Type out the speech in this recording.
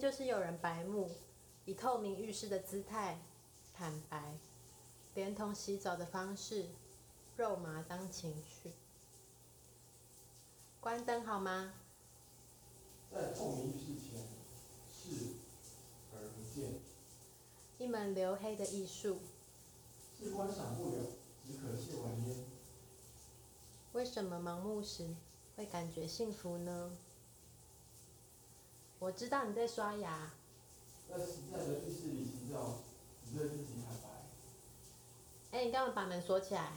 就是有人白目，以透明浴室的姿态坦白，连同洗澡的方式肉麻当情趣。关灯好吗？在透明浴室前视而不见，一门留黑的艺术，是观赏不了，只可亵玩焉。为什么盲目时会感觉幸福呢？我知道你在刷牙，在实在的浴室里洗澡，只对自己坦白。哎，你干嘛把门锁起来？